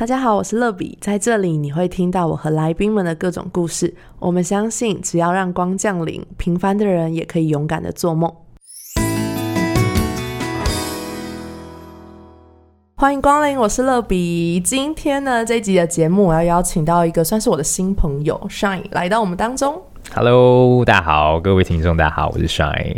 大家好，我是乐比，在这里你会听到我和来宾们的各种故事。我们相信，只要让光降临，平凡的人也可以勇敢的做梦。欢迎光临，我是乐比。今天呢，这一集的节目我要邀请到一个算是我的新朋友 Shine 来到我们当中。Hello，大家好，各位听众，大家好，我是 Shine。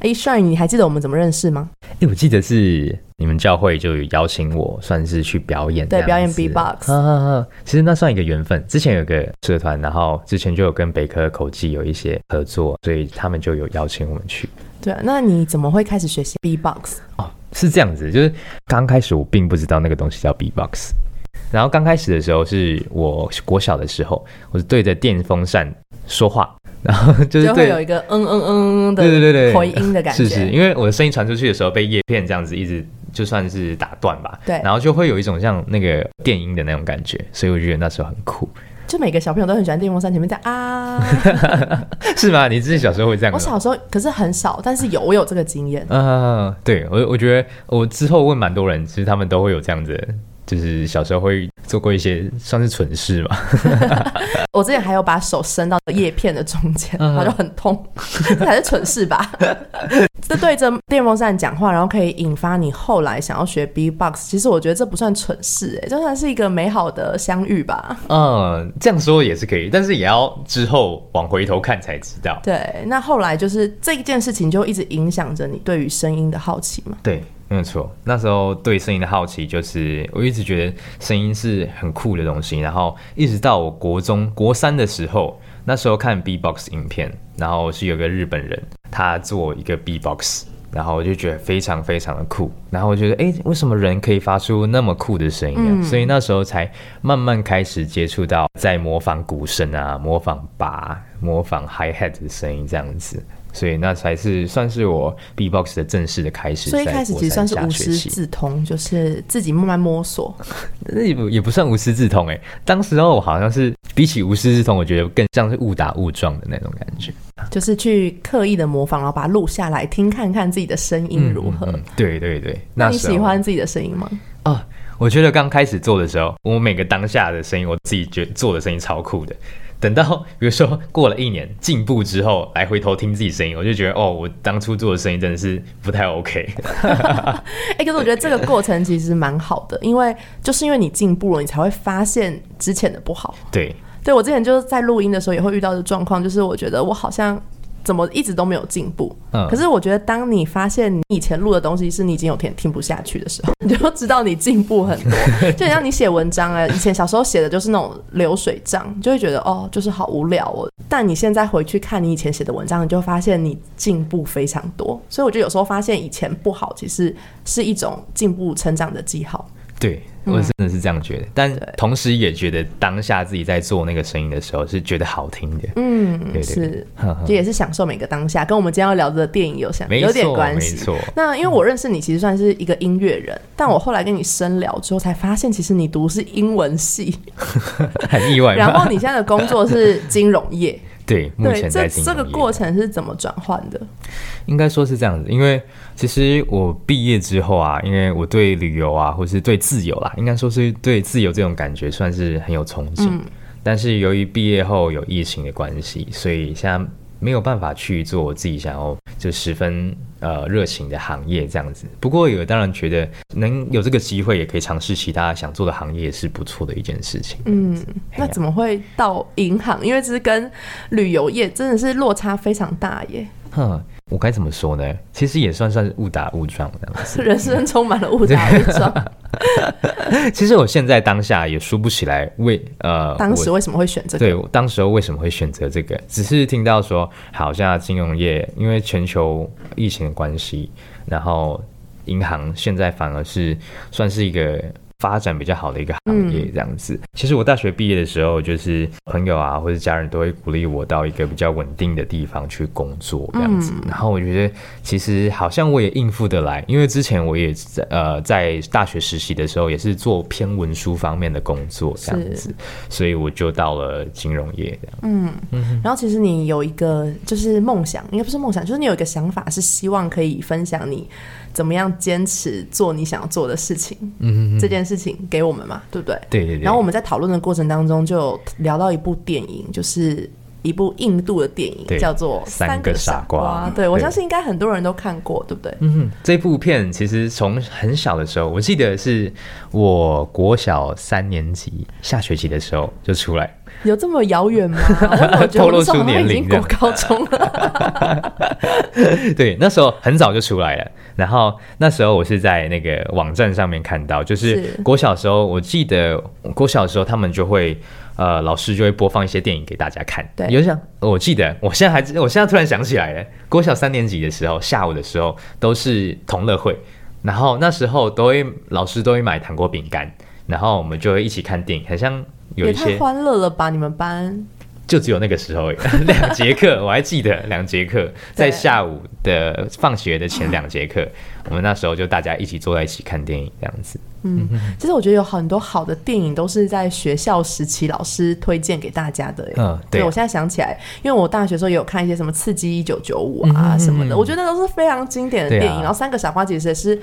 哎，Shine，你还记得我们怎么认识吗？哎，我记得是你们教会就有邀请我，算是去表演，对，表演 B-box。啊，其实那算一个缘分。之前有个社团，然后之前就有跟北科口技有一些合作，所以他们就有邀请我们去。对，那你怎么会开始学习 B-box？哦，是这样子，就是刚开始我并不知道那个东西叫 B-box。然后刚开始的时候是我国小的时候，我是对着电风扇说话，然后就是就会有一个嗯嗯嗯的对对对对回音的感觉，是是，因为我的声音传出去的时候被叶片这样子一直就算是打断吧，对然后就会有一种像那个电音的那种感觉，所以我觉得那时候很酷，就每个小朋友都很喜欢电风扇前面在啊。是吗？你自己小时候会这样？我小时候可是很少，但是有我有这个经验。嗯，对我我觉得我之后问蛮多人，其实他们都会有这样子的，就是小时候会做过一些算是蠢事嘛。我之前还有把手伸到叶片的中间，嗯然后就很痛，这才是蠢事吧？这对着电风扇讲话，然后可以引发你后来想要学 B-box，其实我觉得这不算蠢事，哎，就算是一个美好的相遇吧？嗯，这样说也是可以，但是也要之后往回头看才知道。对，那后来就是这一件事情就一直影响着你对于声音的好奇嘛？对，没有错。那时候对声音的好奇，就是我一直觉得声音是很酷的东西。然后一直到我国中国三的时候，那时候看 B-box 影片，然后是有个日本人他做一个 B-box，然后我就觉得非常非常的酷。然后我觉得，哎，为什么人可以发出那么酷的声音啊？嗯所以那时候才慢慢开始接触到在模仿鼓声啊，模仿拔、模仿 hi hat 的声音这样子。所以那才是算是我 B-box 的正式的开始。所以一开始其实算是无师自通，就是自己慢慢摸索。那也不也不算无师自通哎、当时候我好像是比起无师自通，我觉得更像是误打误撞的那种感觉。就是去刻意的模仿，然后把它录下来听看看自己的声音如何。嗯嗯对对对，那你喜欢自己的声音吗？啊？我觉得刚开始做的时候，我每个当下的声音，我自己觉得做的声音超酷的。等到比如说过了一年进步之后，来回头听自己声音，我就觉得哦，我当初做的声音真的是不太 OK。哎、可是我觉得这个过程其实蛮好的，因为就是因为你进步了，你才会发现之前的不好。对，对我之前就是在录音的时候也会遇到的状况，就是我觉得我好像怎么一直都没有进步。嗯可是我觉得当你发现你以前录的东西是你已经有点听不下去的时候，你就知道你进步很多。就像你写文章啊，以前小时候写的就是那种流水账，你就会觉得哦，就是好无聊哦。但你现在回去看你以前写的文章，你就发现你进步非常多。所以我觉得有时候发现以前不好，其实是一种进步成长的记号。对我真的是这样觉得，但同时也觉得当下自己在做那个声音的时候是觉得好听的。嗯，对对是呵呵，这也是享受每个当下，跟我们今天要聊的电影有相有点关系。没错。那因为我认识你，其实算是一个音乐人，但我后来跟你深聊之后，才发现其实你读是英文系，很意外然？后你现在的工作是金融业。对，目前在这这个过程是怎么转换的？应该说是这样子，因为其实我毕业之后啊，因为我对旅游啊，或是对自由啦，应该说是对自由这种感觉算是很有憧憬。嗯但是由于毕业后有疫情的关系，所以现在没有办法去做我自己想要就十分呃热情的行业这样子。不过有当然觉得能有这个机会，也可以尝试其他想做的行业，是不错的一件事情。嗯，那怎么会到银行？因为这是跟旅游业真的是落差非常大耶，哼，我该怎么说呢？其实也算算是误打误撞这样子。人生充满了误打误撞。其实我现在当下也说不起来为呃，当时为什么会选这个？对，当时候为什么会选择这个？只是听到说，好像金融业因为全球疫情的关系，然后银行现在反而是算是一个发展比较好的一个行业，这样子。其实我大学毕业的时候，就是朋友啊或者家人都会鼓励我到一个比较稳定的地方去工作，这样子。然后我觉得其实好像我也应付得来，因为之前我也在呃在大学实习的时候也是做偏文书方面的工作，这样子，所以我就到了金融业这样。嗯，然后其实你有一个就是梦想，应该不是梦想，就是你有一个想法，是希望可以分享你怎么样坚持做你想要做的事情。嗯这件事事情给我们嘛，对不对？对对对。然后我们在讨论的过程当中，就聊到一部电影，就是一部印度的电影，叫做《三个傻瓜对我相信应该很多人都看过，对不对？嗯，这部片其实从很小的时候，我记得是我国小三年级下学期的时候就出来，有这么遥远吗？我怎么觉得透露我那时候好像出年已经国高中了。对，那时候很早就出来了。然后那时候我是在那个网站上面看到，就是是国小时候，我记得国小的时候他们就会。呃，老师就会播放一些电影给大家看。对有像我记得，我现在还，我现在突然想起来了，国小三年级的时候，下午的时候都是同乐会，然后那时候都会老师都会买糖果饼干，然后我们就会一起看电影，很像有一些太欢乐了吧！你们班就只有那个时候 两节课，我还记得 两节课，在下午的放学的前两节课，我们那时候就大家一起坐在一起看电影这样子。嗯。其实我觉得有很多好的电影都是在学校时期老师推荐给大家的。嗯对。我现在想起来，因为我大学的时候也有看一些什么《刺激一九九五》嗯啊什么的，我觉得那都是非常经典的电影。啊然后《三个傻瓜》其实也是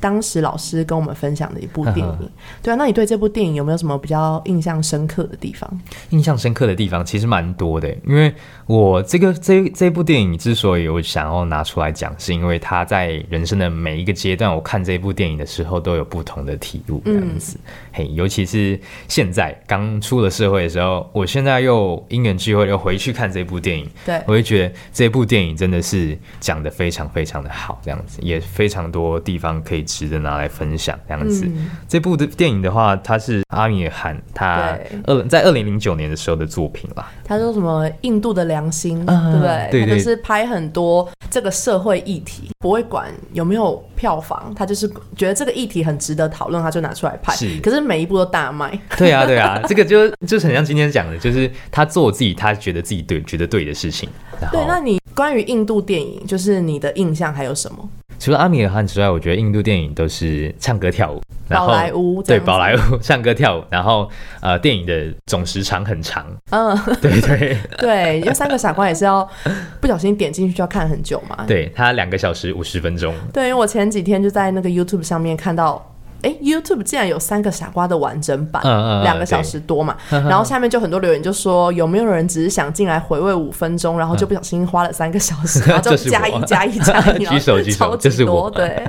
当时老师跟我们分享的一部电嗯影。对啊，那你对这部电影有没有什么比较印象深刻的地方？印象深刻的地方其实蛮多的，因为我这个这这部电影之所以我想要拿出来讲，是因为他在人生的每一个阶段，我看这部电影的时候都有不同的体悟，这样子。嘿，尤其是现在刚出了社会的时候，我现在又因缘聚会又回去看这部电影，对我会觉得这部电影真的是讲的非常非常的好，这样子也非常多地方可以值得拿来分享，这样子。嗯这部的电影的话，它是阿米尔汗他二在二零零九年的时候的作品啦。他说什么印度的良心，啊对不对？对对他就是拍很多这个社会议题，不会管有没有票房，他就是觉得这个议题很值得讨论，他就拿出来拍。是可是每一部都大卖。对啊，对啊，这个就就是很像今天讲的，就是他做自己他觉得自己对觉得对的事情。对，那你关于印度电影，就是你的印象还有什么？除了阿米尔汗之外，我觉得印度电影都是唱歌跳舞，然后对宝莱坞唱歌跳舞，然后呃电影的总时长很长，嗯，对对 对，因为三个傻瓜也是要不小心点进去就要看很久嘛。对，它两个小时五十分钟，对，因为我前几天就在那个 YouTube 上面看到。哎，YouTube 竟然有三个傻瓜的完整版，嗯嗯嗯两个小时多嘛，然后下面就很多留言就说有没有人只是想进来回味五分钟，然后就不小心花了三个小时，然后就加一加一加一，然后举手举手超级就是我多对，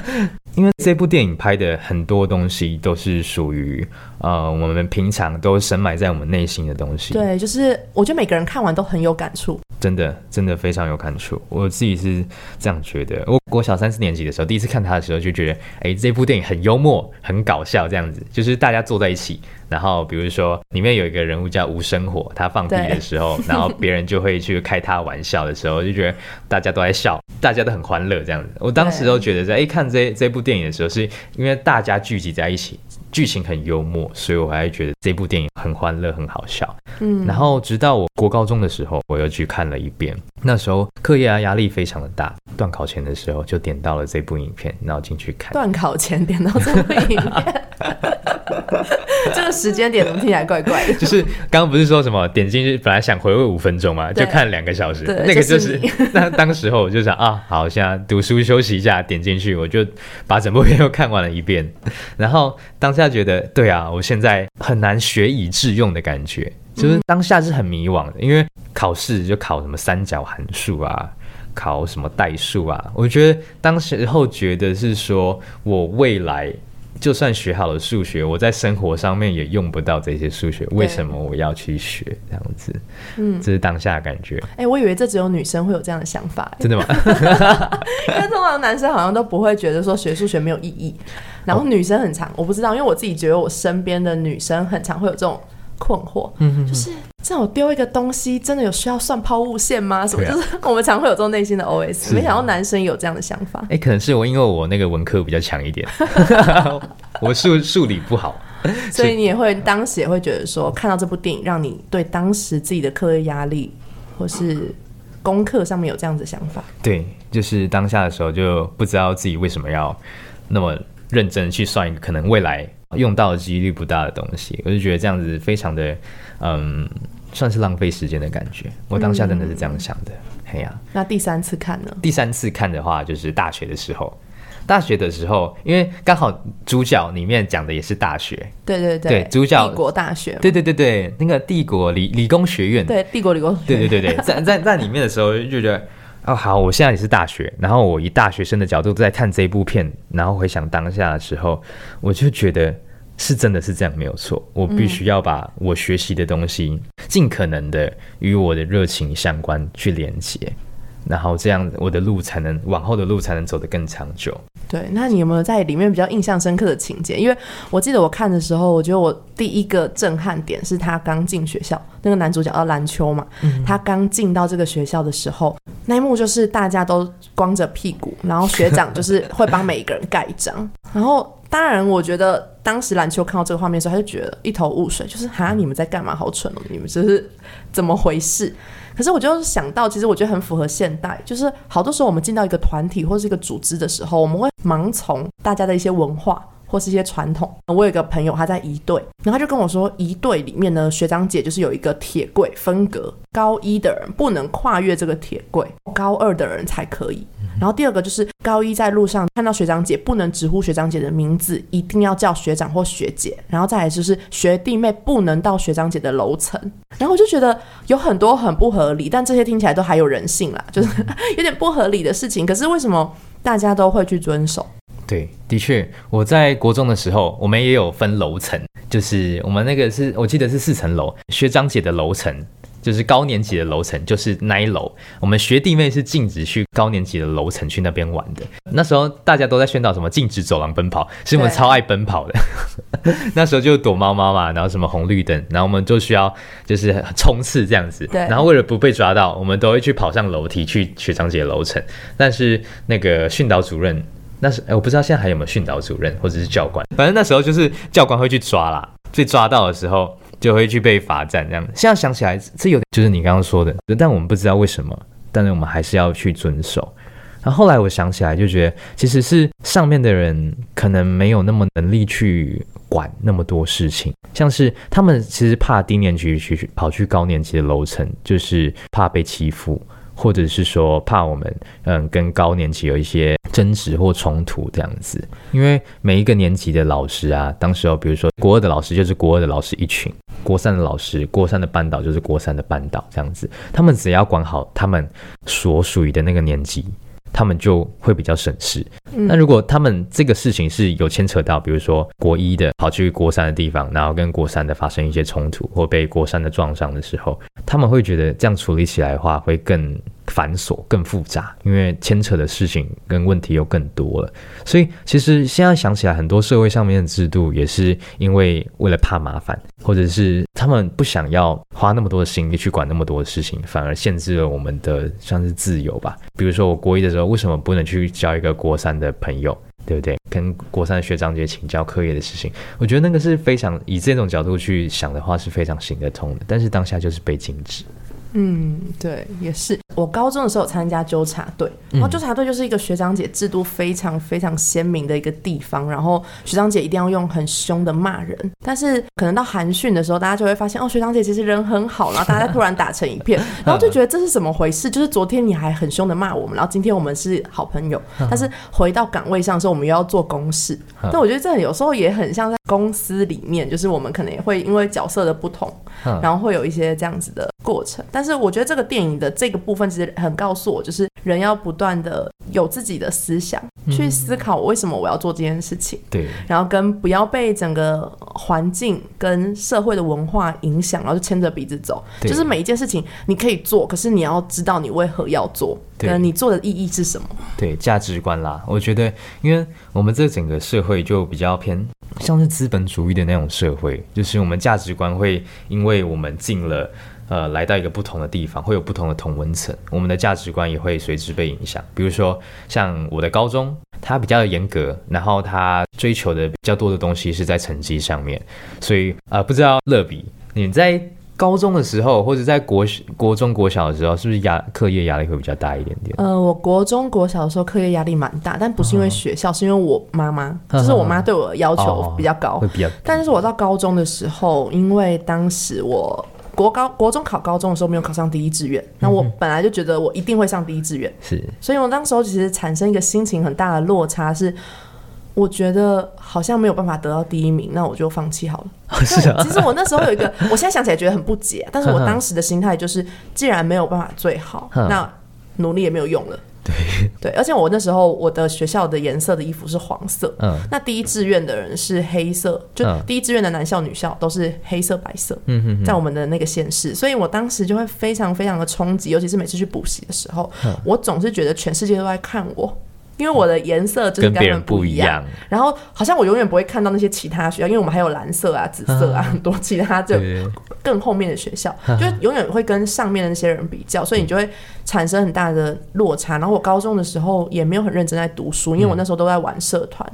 因为这部电影拍的很多东西都是属于呃我们平常都深埋在我们内心的东西，对，就是我觉得每个人看完都很有感触，真的真的非常有感触。我自己是这样觉得。我国小三四年级的时候，第一次看它的时候，就觉得，哎，这部电影很幽默、很搞笑，这样子，就是大家坐在一起，然后比如说里面有一个人物叫吴生火，他放屁的时候，然后别人就会去开他玩笑的时候，就觉得大家都在笑，大家都很欢乐这样子。我当时都觉得在哎看这这部电影的时候，是因为大家聚集在一起。剧情很幽默，所以我还觉得这部电影很欢乐、很好笑。嗯，然后直到我国高中的时候，我又去看了一遍。那时候课业啊压力非常的大，段考前的时候就点到了这部影片，然后进去看。断考前点到这部影片，这个时间点怎么听起来怪怪的？就是刚刚不是说什么点进去本来想回味五分钟嘛，就看两个小时，对那个就就是是 那当时候我就想啊，好，现在读书休息一下，点进去我就把整部片又看完了一遍，然后当下觉得对啊，我现在很难学以致用的感觉，就是当下是很迷惘的，因为考试就考什么三角函数啊。考什么代数啊？我觉得当时候觉得是说我未来就算学好了数学，我在生活上面也用不到这些数学，为什么我要去学这样子？嗯，这是当下的感觉，哎、我以为这只有女生会有这样的想法、真的吗？因为通常男生好像都不会觉得说学数学没有意义，然后女生很常，我不知道，因为我自己觉得我身边的女生很常会有这种困惑，嗯就是这种丢一个东西真的有需要算抛物线吗？什么？啊 就是我们常会有这种内心的 OS，是没想到男生有这样的想法。哎、可能是我因为我那个文科比较强一点，我数数理不好，所以你也会当时也会觉得说，看到这部电影，让你对当时自己的课业压力或是功课上面有这样子的想法。对，就是当下的时候就不知道自己为什么要那么认真去算一个可能未来用到的几率不大的东西，我就觉得这样子非常的嗯，算是浪费时间的感觉。我当下真的是这样想的，嘿呀、那第三次看呢？第三次看的话，就是大学的时候。大学的时候，因为刚好主角里面讲的也是大学，对对对。主角帝国大学，对对对对，那个帝国理理工学院，对帝国理工学院，对对对对，在在在里面的时候就觉得，哦好，我现在也是大学，然后我以大学生的角度在看这部片，然后回想当下的时候，我就觉得是真的是这样没有错，我必须要把我学习的东西尽可能的与我的热情相关去连接。然后这样，我的路才能往后的路才能走得更长久。对，那你有没有在里面比较印象深刻的情节？因为我记得我看的时候，我觉得我第一个震撼点是他刚进学校，那个男主角叫蓝秋嘛，他刚进到这个学校的时候，那一幕就是大家都光着屁股，然后学长就是会帮每一个人盖章。然后当然，我觉得当时篮球看到这个画面的时候，他就觉得一头雾水，就是哈，你们在干嘛？好蠢哦，你们这是怎么回事？可是我就想到，其实我觉得很符合现代，就是好多时候我们进到一个团体或是一个组织的时候，我们会盲从大家的一些文化或是一些传统。我有一个朋友他在一队，然后他就跟我说，一队里面呢，学长姐就是有一个铁柜分隔，高一的人不能跨越这个铁柜，高二的人才可以。然后第二个就是高一在路上看到学长姐，不能直呼学长姐的名字，一定要叫学长或学姐。然后再来就是学弟妹不能到学长姐的楼层。然后我就觉得有很多很不合理，但这些听起来都还有人性啦，就是 有点不合理的事情。可是为什么大家都会去遵守？对，的确，我在国中的时候，我们也有分楼层，就是我们那个是我记得是四层楼，学长姐的楼层。就是高年级的楼层，就是那一楼。我们学弟妹是禁止去高年级的楼层去那边玩的。那时候大家都在宣导什么禁止走廊奔跑，是我们超爱奔跑的。那时候就躲猫猫嘛，然后什么红绿灯，然后我们就需要就是冲刺这样子。对。然后为了不被抓到，我们都会去跑上楼梯去学长姐楼层。但是那个训导主任，那是哎，我不知道现在还有没有训导主任或者是教官。反正那时候就是教官会去抓啦，被抓到的时候。就会去被罚站这样。现在想起来，这有就是你刚刚说的，但我们不知道为什么，但是我们还是要去遵守。然后后来我想起来，就觉得其实是上面的人可能没有那么能力去管那么多事情，像是他们其实怕低年级去跑去高年级的楼层，就是怕被欺负。或者是说怕我们嗯跟高年级有一些争执或冲突这样子，因为每一个年级的老师啊，当时候比如说国二的老师就是国二的老师一群，国三的老师国三的班导就是国三的班导这样子，他们只要管好他们所属于的那个年级。他们就会比较省事。那如果他们这个事情是有牵扯到，比如说国一的跑去国三的地方，然后跟国三的发生一些冲突，或被国三的撞伤的时候，他们会觉得这样处理起来的话会更繁琐、更复杂，因为牵扯的事情跟问题又更多了。所以其实现在想起来，很多社会上面的制度也是因为为了怕麻烦，或者是他们不想要花那么多的心力去管那么多的事情，反而限制了我们的像是自由吧。比如说我国一的时候。为什么不能去交一个国三的朋友，对不对？跟国三的学长姐请教课业的事情，我觉得那个是非常以这种角度去想的话是非常行得通的。但是当下就是被禁止。嗯，对，也是。我高中的时候参加纠察队，然后纠察队就是一个学长姐制度非常非常鲜明的一个地方。然后学长姐一定要用很凶的骂人，但是可能到寒训的时候，大家就会发现哦，学长姐其实人很好，然后大家突然打成一片，然后就觉得这是怎么回事？就是昨天你还很凶的骂我们，然后今天我们是好朋友，但是回到岗位上的时候，我们又要做公事。但我觉得这有时候也很像在公司里面，就是我们可能也会因为角色的不同，然后会有一些这样子的过程。但是我觉得这个电影的这个部分其实很告诉我，就是人要不断的有自己的思想，去思考为什么我要做这件事情。对，然后跟不要被整个环境跟社会的文化影响，然后就牵着鼻子走。就是每一件事情你可以做，可是你要知道你为何要做，跟你做的意义是什么。对，价值观啦，我觉得，因为我们这整个社会就比较偏像是资本主义的那种社会，就是我们价值观会因为我们进了。呃，来到一个不同的地方，会有不同的同温层，我们的价值观也会随之被影响。比如说，像我的高中，它比较严格，然后它追求的比较多的东西是在成绩上面，所以呃，不知道乐比你在高中的时候，或者在国 国中国小的时候，是不是压课业压力会比较大一点点？呃，我国中国小的时候课业压力蛮大，但不是因为学校，是因为我妈妈，就是我妈对我的要求比较高，会比较。但是我到高中的时候，因为当时我。国高国中考高中的时候没有考上第一志愿，那我本来就觉得我一定会上第一志愿，是所以我当时候其实产生一个心情很大的落差是。我觉得好像没有办法得到第一名，那我就放弃好了。是啊，其实我那时候有一个，我现在想起来觉得很不解，但是我当时的心态就是，既然没有办法最好，嗯那努力也没有用了。对，对，而且我那时候我的学校的颜色的衣服是黄色，嗯。那第一志愿的人是黑色，就嗯。第一志愿的男校、女校都是黑色、白色，嗯哼在我们的那个县市，所以我当时就会非常非常的冲击，尤其是每次去补习的时候，嗯。我总是觉得全世界都在看我。因为我的颜色就是跟别人们不一样，然后好像我永远不会看到那些其他学校，因为我们还有蓝色啊、紫色啊，很多其他就更后面的学校，就永远会跟上面的那些人比较，所以你就会产生很大的落差。然后我高中的时候也没有很认真在读书，因为我那时候都在玩社团，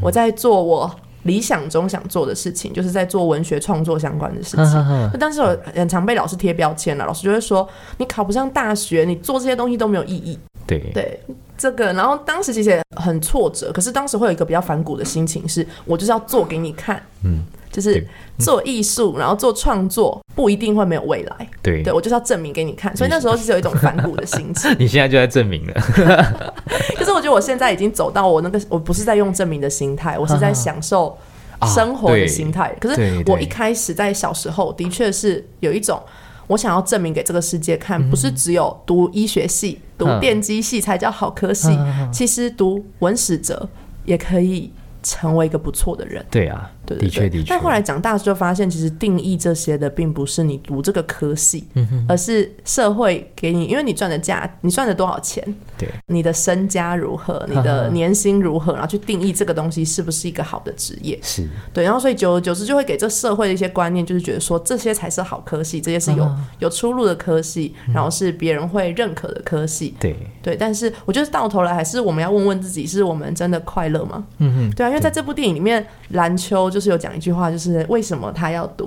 我在做我理想中想做的事情，就是在做文学创作相关的事情。就当时我很常被老师贴标签了，老师就会说你考不上大学，你做这些东西都没有意义。对。对这个，然后当时其实也很挫折，可是当时会有一个比较反骨的心情是，我就是要做给你看，嗯，就是做艺术，然后做创作，不一定会没有未来，对。对我就是要证明给你看，所以那时候是有一种反骨的心情。你现在就在证明了，可是我觉得我现在已经走到我那个，我不是在用证明的心态，我是在享受啊生活的心态。可是我一开始在小时候的确是有一种。我想要证明给这个世界看，不是只有读医学系、读嗯电机系才叫好科系，嗯。其实读文史哲也可以成为一个不错的人。对啊，对对对的确的确。但后来长大之后发现，其实定义这些的并不是你读这个科系，嗯而是社会给你，因为你赚的价，你赚了多少钱，对，你的身家如何，你的 年薪如何，然后去定义这个东西是不是一个好的职业。是对，然后所以久而久之就会给这社会的一些观念，就是觉得说这些才是好科系，这些是有、啊有出路的科系，然后是别人会认可的科系。对，对，但是我觉得到头来还是我们要问问自己，是我们真的快乐吗？嗯哼，对啊，因为在这部电影里面，蓝秋就是有讲一句话，就是为什么他要读，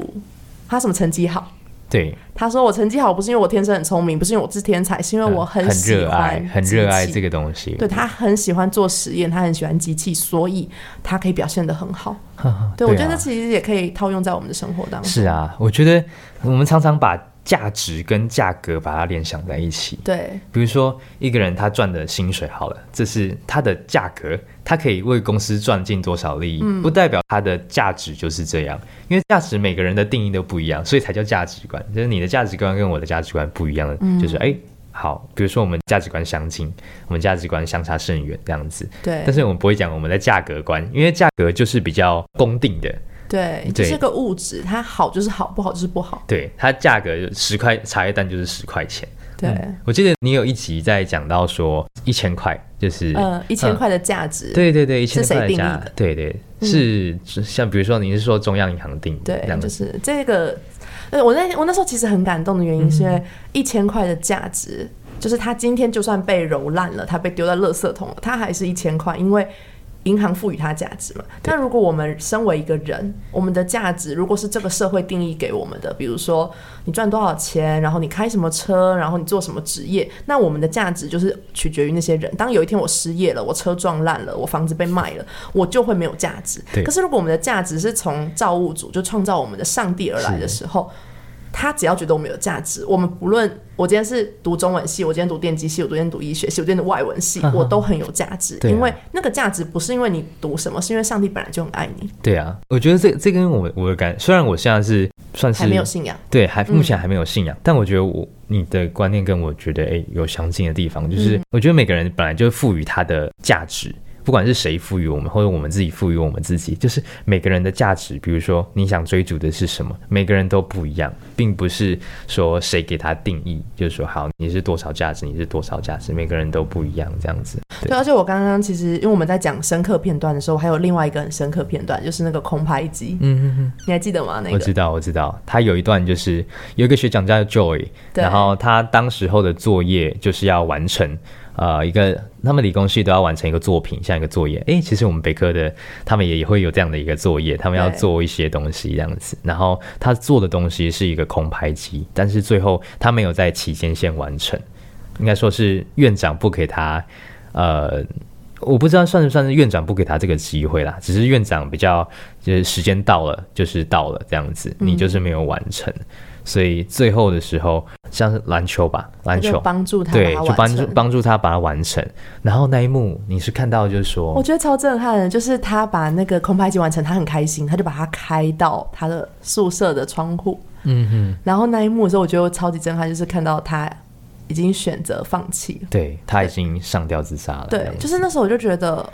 他什么成绩好？对，他说我成绩好不是因为我天生很聪明，不是因为我是天才，是因为我很喜欢热爱，很热爱这个东西。对他很喜欢做实验，他很喜欢机器，所以他可以表现的很好。对，我觉得其实也可以套用在我们的生活当中。是啊，我觉得我们常常把价值跟价格把它联想在一起。对比如说，一个人他赚的薪水好了，这是他的价格，他可以为公司赚进多少利益，不代表他的价值就是这样。因为价值每个人的定义都不一样，所以才叫价值观。就是你的价值观跟我的价值观不一样的，就是哎。好，比如说我们价值观相近，我们价值观相差甚远这样子，对但是我们不会讲我们的价格观，因为价格就是比较公定的，对，这个物质，它好就是好，不好就是不好。对，它价格十块茶叶蛋就是十块钱。对，我记得你有一集在讲到说一千块就是呃，一千块的价值，对对对，一千块的价定的，对对，是是像比如说你是说中央银行定的对就是这个。呃，我那我那时候其实很感动的原因，是因为一千块的价值，就是它今天就算被揉烂了，它被丢在垃圾桶了，它还是一千块，因为银行赋予它价值嘛。但如果我们身为一个人，我们的价值如果是这个社会定义给我们的，比如说你赚多少钱，然后你开什么车，然后你做什么职业，那我们的价值就是取决于那些人。当有一天我失业了，我车撞烂了，我房子被卖了，我就会没有价值。可是如果我们的价值是从造物主就创造我们的上帝而来的时候，他只要觉得我们有价值，我们不论我今天是读中文系，我今天读电机系，我昨天读医学系，我今天读外文系，我都很有价值，啊。因为那个价值不是因为你读什么，是因为上帝本来就很爱你，对啊，我觉得这这跟我我的感，虽然我现在是算是还没有信仰。对，还目前还没有信仰，但我觉得我你的观念跟我觉得哎有相近的地方，就是我觉得每个人本来就赋予他的价值。不管是谁赋予我们，或者我们自己赋予我们自己，就是每个人的价值。比如说，你想追逐的是什么，每个人都不一样，并不是说谁给他定义，就是说好你是多少价值，你是多少价值，每个人都不一样这样子。对，而且我刚刚其实因为我们在讲深刻片段的时候，还有另外一个很深刻片段，就是那个空拍机，嗯嗯嗯。你还记得吗？那个我知道，我知道，他有一段就是有一个学长叫 Joy，然后他当时候的作业就是要完成。呃，一个他们理工系都要完成一个作品，像一个作业。诶，其实我们北科的他们也也会有这样的一个作业，他们要做一些东西这样子。然后他做的东西是一个空拍机，但是最后他没有在期间线完成，应该说是院长不给他呃我不知道算不算是院长不给他这个机会啦，只是院长比较就是时间到了就是到了这样子，你就是没有完成，所以最后的时候像是篮球吧，篮球帮助他对，就帮助。帮助他把它完成。然后那一幕你是看到就是说我，觉得超震撼的，就是他把那个空拍机完成，他很开心，他就把它开到他的宿舍的窗户。嗯哼，然后那一幕的时候，我觉得我超级震撼，就是看到他已经选择放弃了。对他已经上吊自杀了，这对就是那时候我就觉得，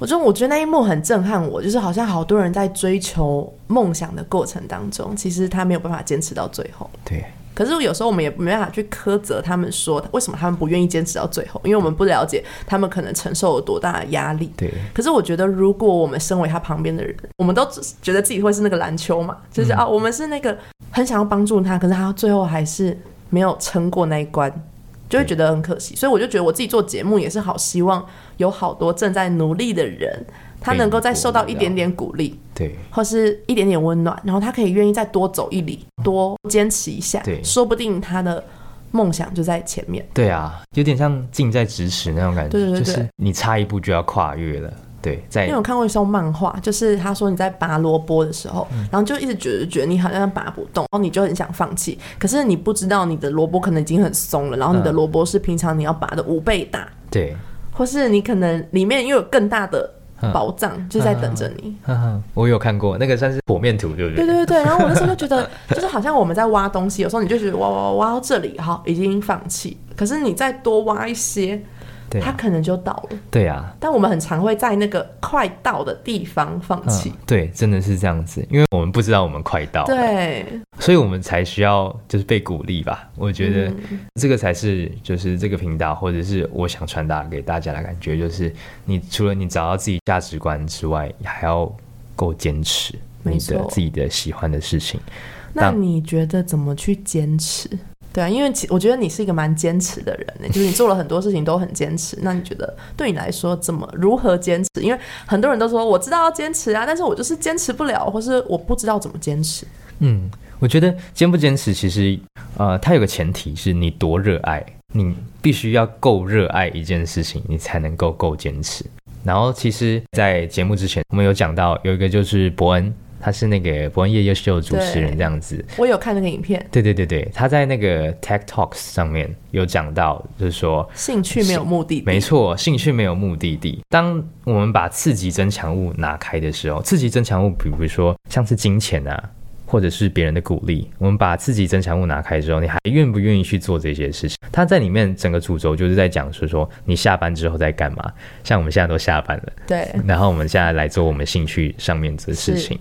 我就我觉得那一幕很震撼我，就是好像好多人在追求梦想的过程当中，其实他没有办法坚持到最后。对可是有时候我们也没办法去苛责他们说为什么他们不愿意坚持到最后，因为我们不了解他们可能承受了多大的压力。对可是我觉得，如果我们身为他旁边的人，我们都觉得自己会是那个篮球嘛，就是、啊，我们是那个很想要帮助他，可是他最后还是没有撑过那一关，就会觉得很可惜。所以我就觉得我自己做节目也是好希望有好多正在努力的人，他能够再受到一点点鼓励，对或是一点点温暖，然后他可以愿意再多走一里，多坚持一下，对说不定他的梦想就在前面。对啊，有点像近在咫尺那种感觉，对对对就是你差一步就要跨越了。对，在因为我看过一首漫画，就是他说你在拔萝卜的时候，嗯。然后就一直觉得觉得你好像拔不动，然后你就很想放弃，可是你不知道你的萝卜可能已经很松了，然后你的嗯。萝卜是平常你要拔的五倍大，对，或是你可能里面又有更大的嗯。宝藏就在等着你。哈哈，我有看过那个算是剖面图，对不对？对对对对，然后我那时候就觉得，就是好像我们在挖东西，有时候你就觉得挖挖挖挖到这里，好，已经放弃，可是你再多挖一些，对啊它可能就到了。对啊，但我们很常会在那个快到的地方放嗯弃。，对，真的是这样子，因为我们不知道我们快到，，对，所以我们才需要就是被鼓励吧。我觉得嗯这个才是就是这个频道，或者是我想传达给大家的感觉，就是你除了你找到自己价值观之外，你还要够坚持你的自己的喜欢的事情。那当你觉得怎么去坚持？对啊，因为其我觉得你是一个蛮坚持的人呢，就是你做了很多事情都很坚持。那你觉得对你来说怎么如何坚持？因为很多人都说我知道要坚持啊，但是我就是坚持不了，或是我不知道怎么坚持。嗯，我觉得坚不坚持，其实呃，它有个前提是你多热爱，你必须要够热爱一件事情，你才能够够坚持。然后，其实，在节目之前，我们有讲到有一个就是伯恩，他是那个伯恩夜夜秀的主持人对这样子。我有看那个影片，对对对对，他在那个 Tech Talks 上面有讲到，就是说兴趣没有目的地，没错，兴趣没有目的地。当我们把刺激增强物拿开的时候，刺激增强物，比如说像是金钱啊，或者是别人的鼓励，我们把自己增强物拿开之后，你还愿不愿意去做这些事情？它在里面整个主轴就是在讲是说，你下班之后在干嘛？像我们现在都下班了，对，然后我们现在来做我们兴趣上面的事情，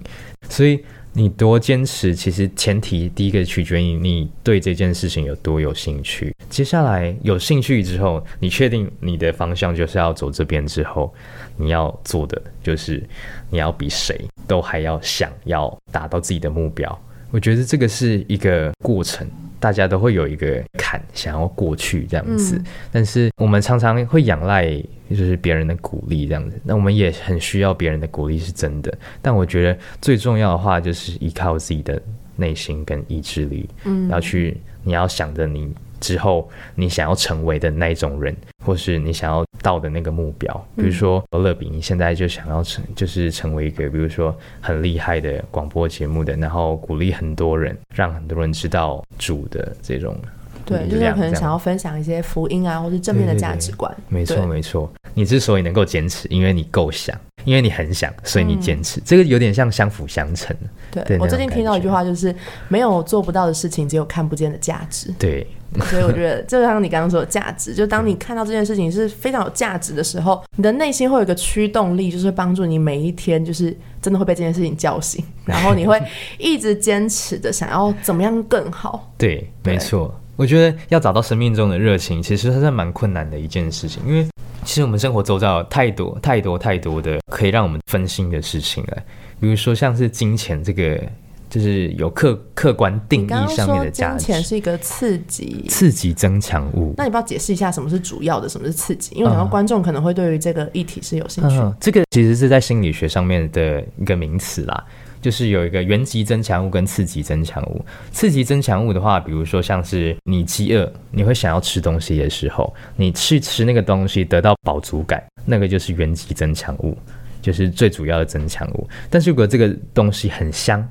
所以你多坚持，其实前提第一个取决于你对这件事情有多有兴趣。接下来有兴趣之后，你确定你的方向就是要走这边之后，你要做的就是你要比谁都还要想要达到自己的目标。我觉得这个是一个过程，大家都会有一个坎想要过去这样子。嗯但是我们常常会仰赖就是别人的鼓励这样子，那我们也很需要别人的鼓励是真的。但我觉得最重要的话就是依靠自己的内心跟意志力，嗯，要去你要想着你之后你想要成为的那一种人，或是你想要到的那个目标。比如说乐比，你现在就想要成就是成为一个比如说很厉害的广播节目的，然后鼓励很多人，让很多人知道主的这种。对，就是可能想要分享一些福音啊，或是正面的价值观。没错，对没错。你之所以能够坚持，因为你够想，因为你很想，所以你嗯坚持。这个有点像相辅相成。对我最近听到一句话，就是没有做不到的事情，只有看不见的价值。对，所以我觉得，就像你刚刚说的价值，就当你看到这件事情是非常有价值的时候，你的内心会有一个驱动力，就是帮助你每一天，就是真的会被这件事情叫醒，然后你会 一直坚持的想要怎么样更好。对，对没错。我觉得要找到生命中的热情，其实它是蛮困难的一件事情，因为其实我们生活周遭有太多太多太多的可以让我们分心的事情了。比如说像是金钱这个，就是有客客观定义上面的价值金钱，是一个刺激。刺激增强物。那你不要解释一下什么是主要的，什么是刺激？因为我想到嗯观众可能会对于这个议题是有兴趣。嗯，这个其实是在心理学上面的一个名词啦，就是有一个原级增强物跟次级增强物。次级增强物的话，比如说像是你饥饿，你会想要吃东西的时候，你去吃那个东西得到饱足感，那个就是原级增强物，就是最主要的增强物。但是如果这个东西很香，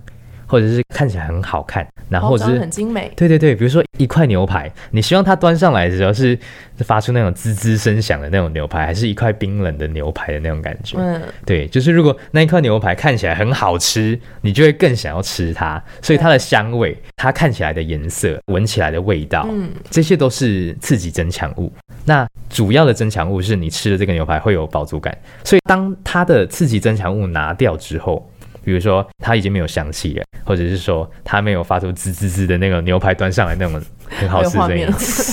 或者是看起来很好看，然后或者是很精美，对对对，比如说一块牛排，你希望它端上来的时候是发出那种滋滋声响的那种牛排，还是一块冰冷的牛排的那种感觉？嗯，对，就是如果那一块牛排看起来很好吃，你就会更想要吃它。所以它的香味、它看起来的颜色、闻起来的味道，嗯，这些都是刺激增强物。那主要的增强物是你吃的这个牛排会有饱足感，所以当它的刺激增强物拿掉之后。比如说，它已经没有香气了，或者是说它没有发出滋滋滋的那个牛排端上来那种很好吃的声音的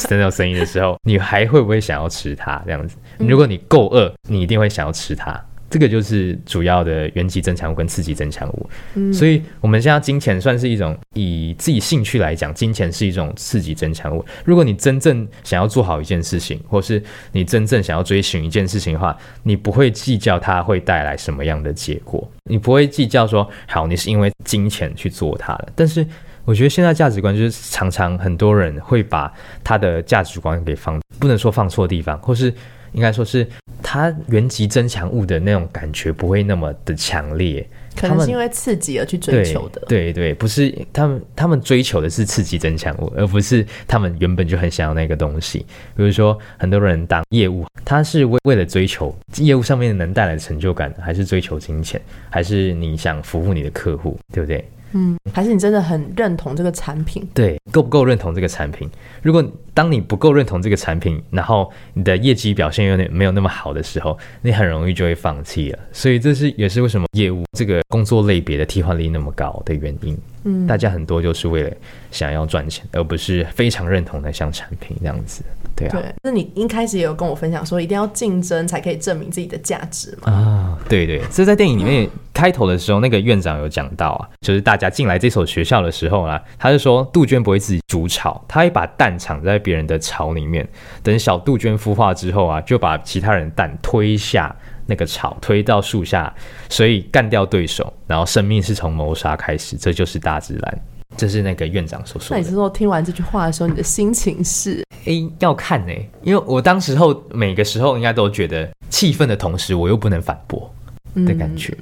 那种声音的时候，你还会不会想要吃它？这样子，如果你够饿，你一定会想要吃它。这个就是主要的原级增强物跟次级增强物，嗯，所以我们现在金钱算是一种以自己兴趣来讲，金钱是一种次级增强物。如果你真正想要做好一件事情，或是你真正想要追寻一件事情的话，你不会计较它会带来什么样的结果，你不会计较说好你是因为金钱去做它的。但是我觉得现在价值观就是常常很多人会把他的价值观给放，不能说放错地方，或是。应该说是它原级增强物的那种感觉不会那么的强烈，可能是因为刺激而去追求的。对对，不是他们他们追求的是刺激增强物，而不是他们原本就很想要那个东西。比如说很多人当业务，他是为为了追求业务上面能带来的成就感，还是追求金钱，还是你想服务你的客户，对不对？嗯，还是你真的很认同这个产品？对，够不够认同这个产品？如果当你不够认同这个产品，然后你的业绩表现有点没有那么好的时候，你很容易就会放弃了。所以这是也是为什么业务这个工作类别的替换率那么高的原因。嗯，大家很多就是为了想要赚钱，而不是非常认同那项产品这样子。对啊，对，那你一开始也有跟我分享说，一定要竞争才可以证明自己的价值嘛？啊，对对，这在电影里面开头的时候，那个院长有讲到啊，就是大家进来这所学校的时候啊，他就说杜鹃不会自己筑巢，他会把蛋藏在别人的巢里面，等小杜鹃孵化之后啊，就把其他人蛋推下那个巢，推到树下，所以干掉对手，然后生命是从谋杀开始，这就是大自然。这是那个院长所说。那你是说听完这句话的时候，你的心情是？哎，要看呢，因为我当时候每个时候应该都觉得气愤的同时，我又不能反驳的感觉，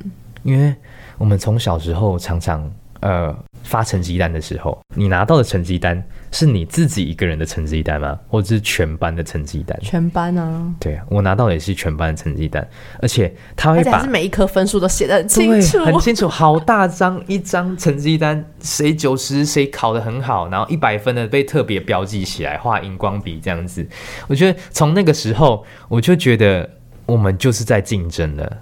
因为我们从小时候常常呃。发成绩单的时候，你拿到的成绩单是你自己一个人的成绩单吗？或者是全班的成绩单？全班啊。对啊，我拿到也是全班的成绩单，而且他会把每一科分数都写的很清楚，很清楚，好大张一张成绩单，谁九十谁考得很好，然后一百分的被特别标记起来，画荧光笔这样子。我觉得从那个时候，我就觉得我们就是在竞争了。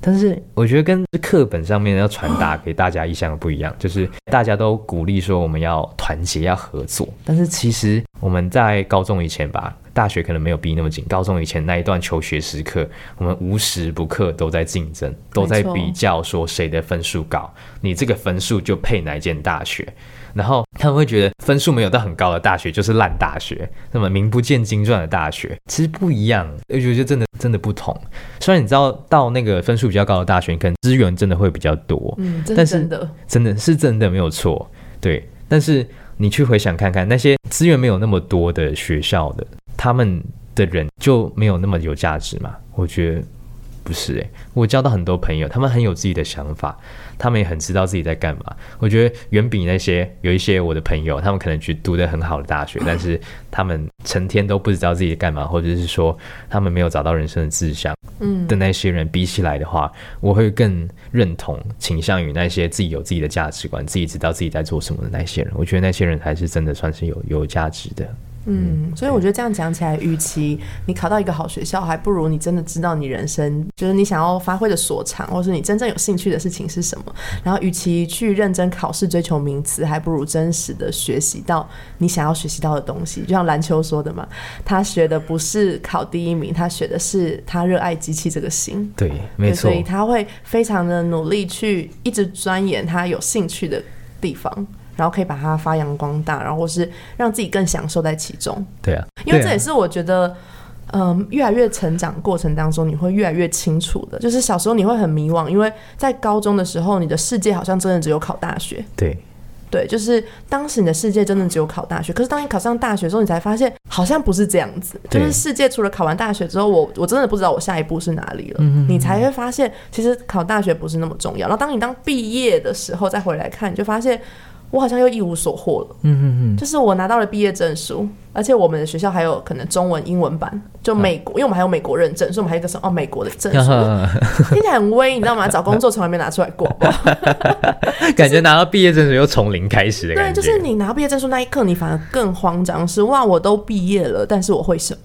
但是我觉得跟课本上面要传达给大家意向不一样，就是大家都鼓励说我们要团结、要合作。但是其实我们在高中以前吧，大学可能没有逼那么紧。高中以前那一段求学时刻，我们无时不刻都在竞争，都在比较说谁的分数高，你这个分数就配哪间大学。然后他们会觉得分数没有到很高的大学就是烂大学，那么名不见经传的大学其实不一样，我觉得真的真的不同。虽然你知道到那个分数比较高的大学，可能资源真的会比较多，嗯，但是真的真的是真的没有错，对。但是你去回想看看那些资源没有那么多的学校的，他们的人就没有那么有价值嘛？我觉得。不是诶，我交到很多朋友，他们很有自己的想法，他们也很知道自己在干嘛。我觉得远比那些有一些我的朋友，他们可能去读的很好的大学，但是他们成天都不知道自己在干嘛，或者是说他们没有找到人生的志向，嗯的那些人比起来的话，我会更认同倾向于那些自己有自己的价值观，自己知道自己在做什么的那些人。我觉得那些人才是真的算是有有价值的。嗯，所以我觉得这样讲起来，与其你考到一个好学校，还不如你真的知道你人生就是你想要发挥的所长，或是你真正有兴趣的事情是什么。然后，与其去认真考试追求名次，还不如真实的学习到你想要学习到的东西。就像篮球说的嘛，他学的不是考第一名，他学的是他热爱机器这个心。对，没错。所以他会非常的努力去一直钻研他有兴趣的地方。然后可以把它发扬光大，然后或是让自己更享受在其中。对啊，因为这也是我觉得嗯，越来越成长过程当中，你会越来越清楚的。就是小时候你会很迷惘，因为在高中的时候，你的世界好像真的只有考大学。对，对，就是当时你的世界真的只有考大学。可是当你考上大学之后，你才发现好像不是这样子。就是世界除了考完大学之后，我我真的不知道我下一步是哪里了。嗯你才会发现，其实考大学不是那么重要。然后当你当毕业的时候再回来看，你就发现我好像又一无所获了。嗯嗯嗯，就是我拿到了毕业证书，而且我们的学校还有可能中文、英文版，就美国，因为我们还有美国认证，所以我们还有一个什么哦美国的证书，听起来很威，你知道吗？找工作从来没拿出来过，感觉拿到毕业证书又从零开始的对，感觉。就是你拿毕业证书那一刻，你反而更慌张，是哇，我都毕业了，但是我会什么？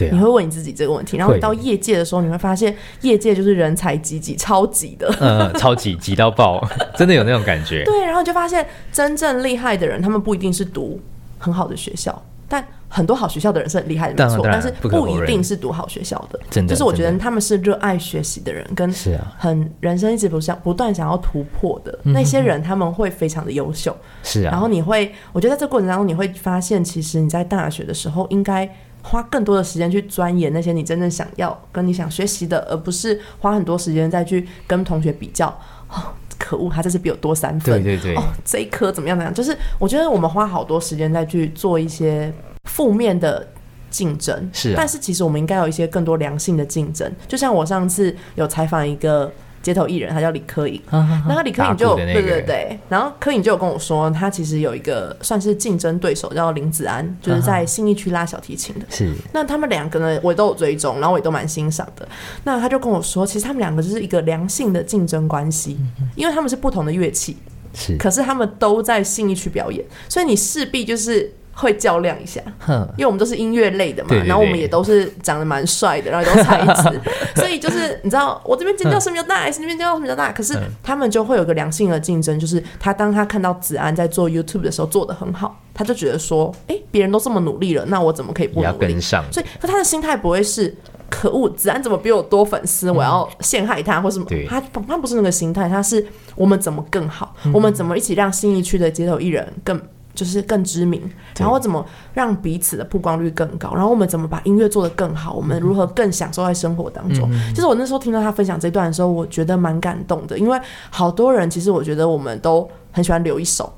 对啊你会问你自己这个问题，然后你到业界的时候，你会发现业界就是人才济济，超级的。嗯，超级挤到爆，真的有那种感觉。对，然后你就发现真正厉害的人，他们不一定是读很好的学校，但很多好学校的人是很厉害的，没错，但是不一定是读好学校的。真的就是我觉得他们是热爱学习的人，跟是啊，很人生一直不想不断想要突破的那些人，他们会非常的优秀。是啊，然后你会，我觉得在这个过程当中，你会发现，其实你在大学的时候应该。花更多的时间去钻研那些你真正想要跟你想学习的，而不是花很多时间再去跟同学比较。哦，可恶，他这次比我多三分。对对对哦，这一科怎么样怎么样？就是我觉得我们花好多时间再去做一些负面的竞争，是啊但是其实我们应该有一些更多良性的竞争。就像我上次有采访一个街头艺人，他叫李科颖，然后李科颖就有、对对对，然后科颖就有跟我说，他其实有一个算是竞争对手叫林子安，就是在信义区拉小提琴的。是。那他们两个呢，我都有追踪，然后我也都蛮欣赏的。那他就跟我说，其实他们两个就是一个良性的竞争关系，因为他们是不同的乐器，是，可是他们都在信义区表演，所以你势必就是会较量一下。哼，因为我们都是音乐类的嘛，对对对然后我们也都是长得蛮帅的，然后也都才子，所以就是你知道，我这边尖叫声比较大，还是那边尖叫声比较大，可是嗯他们就会有个良性的竞争，就是他当他看到子安在做 YouTube 的时候做的很好，他就觉得说，哎，别人都这么努力了，那我怎么可以不努力跟？上。所以，可他的心态不会是。可恶，子安怎么比我多粉丝？我要陷害他，或什么对？他他不是那个心态，他是我们怎么更好？我们怎么一起让新一区的街头艺人更就是更知名？然后怎么让彼此的曝光率更高？然后我们怎么把音乐做得更好？我们如何更享受在生活当中？其实我那时候听到他分享这段的时候，我觉得蛮感动的，因为好多人其实我觉得我们都很喜欢留一手。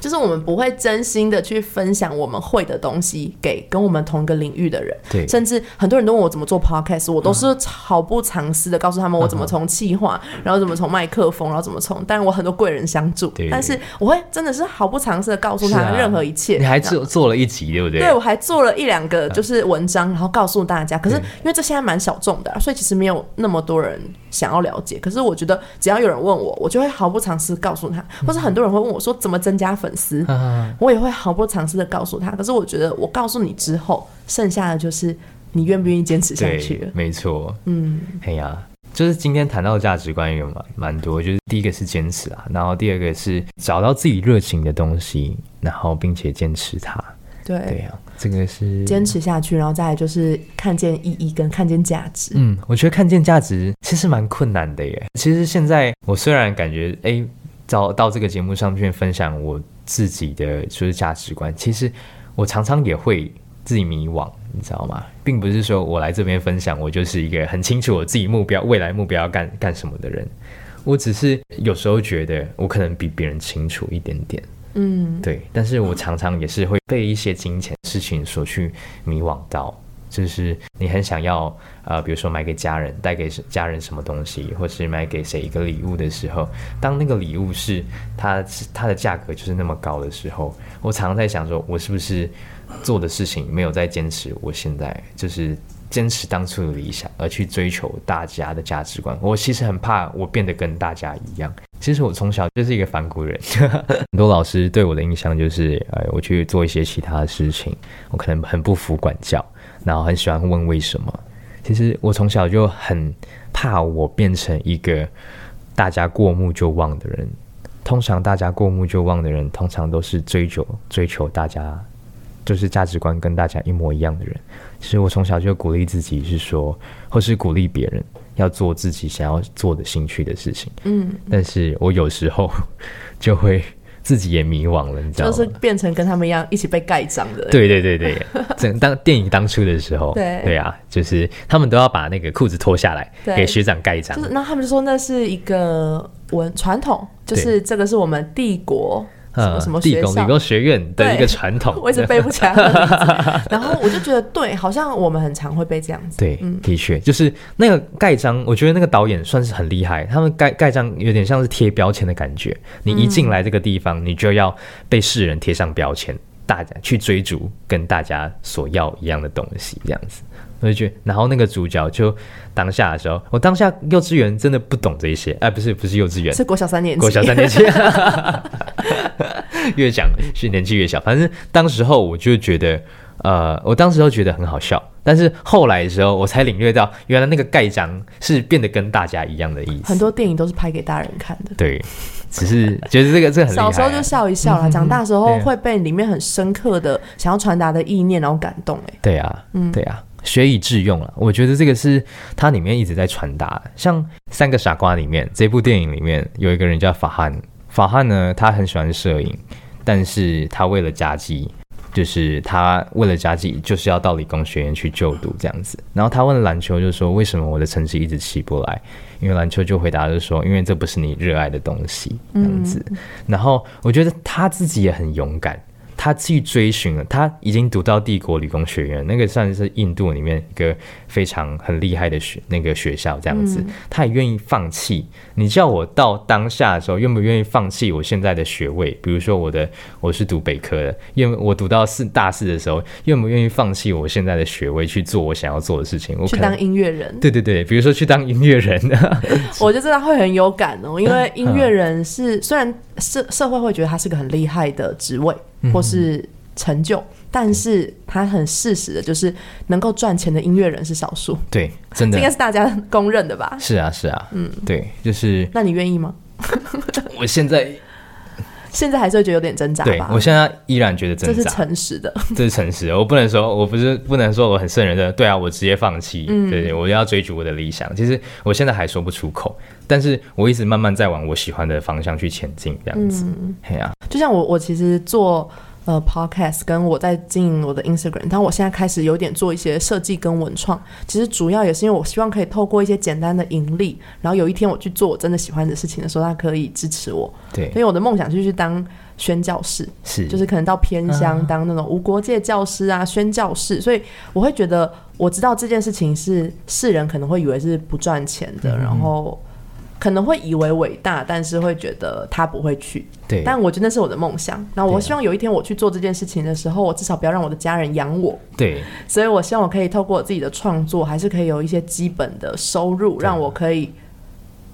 就是我们不会真心的去分享我们会的东西给跟我们同一个领域的人，对，甚至很多人都问我怎么做 podcast，我都是毫不藏私的告诉他们我怎么从企划，然后怎么从麦克风，然后怎么从，当然我很多贵人相助，但是我会真的是毫不藏私的告诉他任何一切。你还这样做做了一集，对不对？对，我还做了一两个就是文章，然后告诉大家。可是因为这现在蛮小众的啊、所以其实没有那么多人想要了解。可是我觉得只要有人问我，我就会毫不藏私告诉他，或者很多人会问我说怎么增加粉丝，啊，我也会毫不尝试的告诉他。可是我觉得我告诉你之后，剩下的就是你愿不愿意坚持下去。，没错。嗯，哎呀，就是今天谈到的价值观有蛮蛮多，就是第一个是坚持啊，然后第二个是找到自己热情的东西，然后并且坚持它。对对，啊，这个是坚。持下去，然后再来就是看见意义跟看见价值。嗯，我觉得看见价值其实蛮困难的耶。其实现在我虽然感觉哎，到到这个节目上面分享我自己的就是价值观，其实我常常也会自己迷惘，你知道吗？并不是说我来这边分享，我就是一个很清楚我自己目标、未来目标要干干什么的人。我只是有时候觉得我可能比别人清楚一点点，嗯，对，但是我常常也是会被一些金钱事情所去迷惘到，就是你很想要呃，比如说买给家人，带给家人什么东西，或是买给谁一个礼物的时候，当那个礼物是它它的价格就是那么高的时候，我常常在想说，我是不是做的事情没有在坚持我现在就是。坚持当初的理想，而去追求大家的价值观。我其实很怕我变得跟大家一样。其实我从小就是一个反骨人，很多老师对我的印象就是，呃，我去做一些其他的事情，我可能很不服管教，然后很喜欢问为什么。其实我从小就很怕我变成一个大家过目就忘的人。通常大家过目就忘的人，通常都是追求追求大家就是价值观跟大家一模一样的人。其实我从小就鼓励自己是说，或是鼓励别人要做自己想要做的兴趣的事情。嗯，但是我有时候 就会自己也迷惘了，你知道吗？就是变成跟他们一样一起被盖章的。人。对对对对，整当电影当初的时候，对。对啊，就是他们都要把那个裤子脱下来给学长盖章。就，是，然后他们就说那是一个文传统，就是这个是我们帝国什么什么学校地工理。工学院的一个传统。我一直背不起来然后我就觉得对，好像我们很常会被这样子。对，嗯的确，就是那个盖章，我觉得那个导演算是很厉害。他们盖盖章有点像是贴标签的感觉，你一进来这个地方，你就要被世人贴上标签，大家去追逐跟大家所要一样的东西，这样子。我就觉得，然后那个主角就当下的时候，我当下幼稚园真的不懂这一些，哎、不是不是幼稚园，是国小三年级，国小三年级，越讲是年纪越小。反正当时候我就觉得，呃，我当时候觉得很好笑，但是后来的时候我才领略到，原来那个盖章是变得跟大家一样的意思。很多电影都是拍给大人看的。对，只是觉得这个这个很。小时候就笑一笑啦，长大时候会被里面很深刻的想要传达的意念然后感动。哎，对啊，嗯对啊，学以致用了。我觉得这个是它里面一直在传达。像《三个傻瓜》里面，这部电影里面有一个人叫法汉，法汉呢，他很喜欢摄影，但是他为了家计。就是他为了家计，就是要到理工学院去就读这样子。然后他问篮球，就说为什么我的成绩一直起不来？因为篮球就回答就说，因为这不是你热爱的东西这样子。然后我觉得他自己也很勇敢，他去追寻了，他已经读到帝国理工学院，那个算是印度里面一个非常很厉害的学那个学校，这样子，他也愿意放弃。你叫我到当下的时候，愿不愿意放弃我现在的学位？比如说我的我是读北科的，愿我读到四大四的时候，愿不愿意放弃我现在的学位去做我想要做的事情？我去当音乐人，对对对，比如说去当音乐人，我就知道会很有感哦，因为音乐 人是虽然社社会会觉得他是个很厉害的职位嗯或是成就，但是他很事实的就是能够赚钱的音乐人是少数，对，真的。这应该是大家公认的吧？是啊是啊，嗯，对，就是那你愿意吗？我现在现在还是会觉得有点挣扎吧？对我现在依然觉得挣扎这是诚实的，这是诚实的，我不能说，我不是不能说我很圣人的，对啊，我直接放弃，嗯对对，我要追逐我的理想。其实我现在还说不出口，但是我一直慢慢在往我喜欢的方向去前进，这样子。嗯嘿啊，就像我，我其实做呃 podcast，跟我在经营我的 Instagram，但我现在开始有点做一些设计跟文创，其实主要也是因为我希望可以透过一些简单的盈利，然后有一天我去做我真的喜欢的事情的时候，他可以支持我。对。所，以我的梦想就是去当宣教士，是，就是可能到偏乡啊当那种无国界教师啊、宣教士，所以我会觉得我知道这件事情是世人可能会以为是不赚钱的，嗯。然后可能会以为伟大，但是会觉得他不会去。对，但我觉得那是我的梦想。那我希望有一天我去做这件事情的时候，我至少不要让我的家人养我。对，所以我希望我可以透过我自己的创作，还是可以有一些基本的收入，让我可以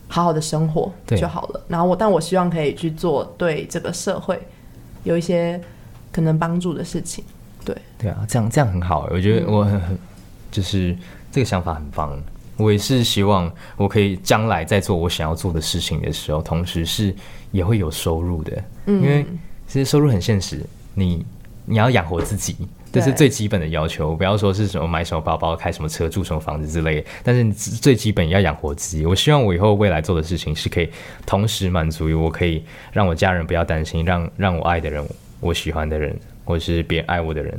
好好的生活就好了。然后我，但我希望可以去做对这个社会有一些可能帮助的事情。对，对啊，这样这样很好，我觉得我很很就是这个想法很棒。我也是希望我可以将来在做我想要做的事情的时候，同时是也会有收入的，嗯因为其实收入很现实，你你要养活自己，这是最基本的要求。不要说是什么买什么包包、开什么车、住什么房子之类的，但是你最基本要养活自己。我希望我以后未来做的事情是可以同时满足于我可以让我家人不要担心，让让我爱的人、我喜欢的人，或是别人爱我的人，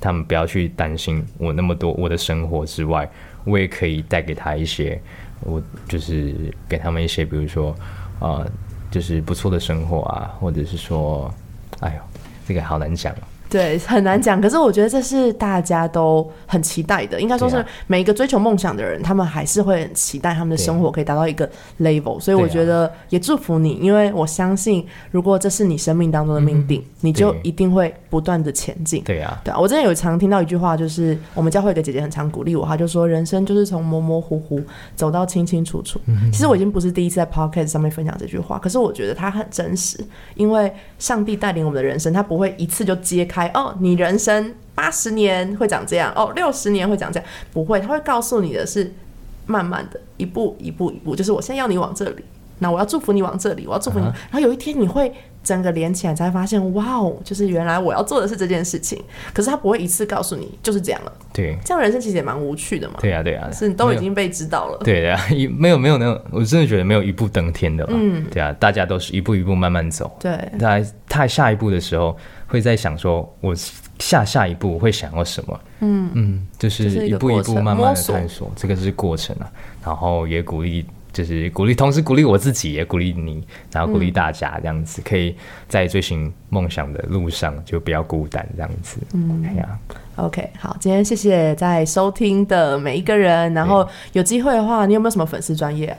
他们不要去担心我那么多我的生活之外，我也可以带给他一些，我就是给他们一些，比如说，呃，就是不错的生活啊，或者是说，哎呦，这个好难讲。对，很难讲。可是我觉得这是大家都很期待的，应该说是每一个追求梦想的人，他们还是会很期待他们的生活可以达到一个 level。所以我觉得也祝福你，因为我相信，如果这是你生命当中的命定，你就一定会不断的前进。对啊，对啊，我之前有常听到一句话，就是我们教会有一个姐姐很常鼓励我，她就说人生就是从模模糊糊走到清清楚楚。其实我已经不是第一次在 podcast 上面分享这句话，可是我觉得它很真实，因为上帝带领我们的人生，他不会一次就揭开哦，你人生八十年会长这样，哦，六十年会长这样，不会，他会告诉你的是慢慢的一步一步一步，就是我现在要你往这里。那我要祝福你往这里，我要祝福你。啊然后有一天你会整个连起来，才发现哇哦，就是原来我要做的是这件事情。可是他不会一次告诉你就是这样了，对这样人生其实也蛮无趣的嘛。对啊对啊，是你都已经被知道了。对啊，一没有没有那种，我真的觉得没有一步登天的嘛。嗯，对啊，大家都是一步一步慢慢走。对在他下一步的时候，会在想说，我下下一步会想要什么？嗯嗯，就是一步一步慢慢的探索，这个是过程啊。然后也鼓励，就是鼓励，同时鼓励我自己，也鼓励你，然后鼓励大家，这样子、可以在追寻梦想的路上就不要孤单，这样子。嗯，哎呀，OK，好，今天谢谢在收听的每一个人。然后有机会的话，你有没有什么粉丝专业？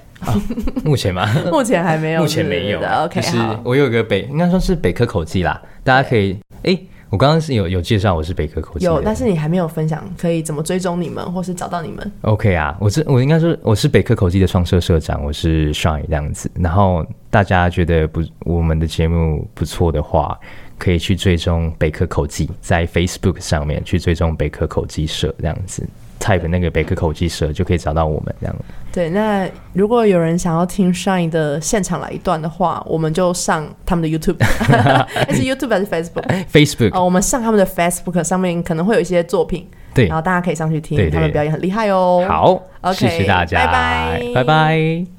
目前吗，目前还没有，目前没有 OK，就是好。我有一个北，应该说是北科口技啦，大家可以，哎、我刚刚是有有介绍我是北科口技的，有，但是你还没有分享，可以怎么追踪你们，或是找到你们？OK 啊，我是我应该说我是北科口技的创社社长，我是 Shine 这样子。然后大家觉得不我们的节目不错的话，可以去追踪北科口技，在 Facebook 上面去追踪北科口技社这样子，type 那个北科口技社就可以找到我们这样。对，那如果有人想要听 Shine 的现场来一段的话，我们就上他们的 YouTube，诶 是 YouTube 还是 Facebook？Facebook、哦，我们上他们的 Facebook 上面可能会有一些作品，对然，后大家可以上去听，对对他们表演很厉害哦。。好 OK，谢谢大家，拜拜拜拜。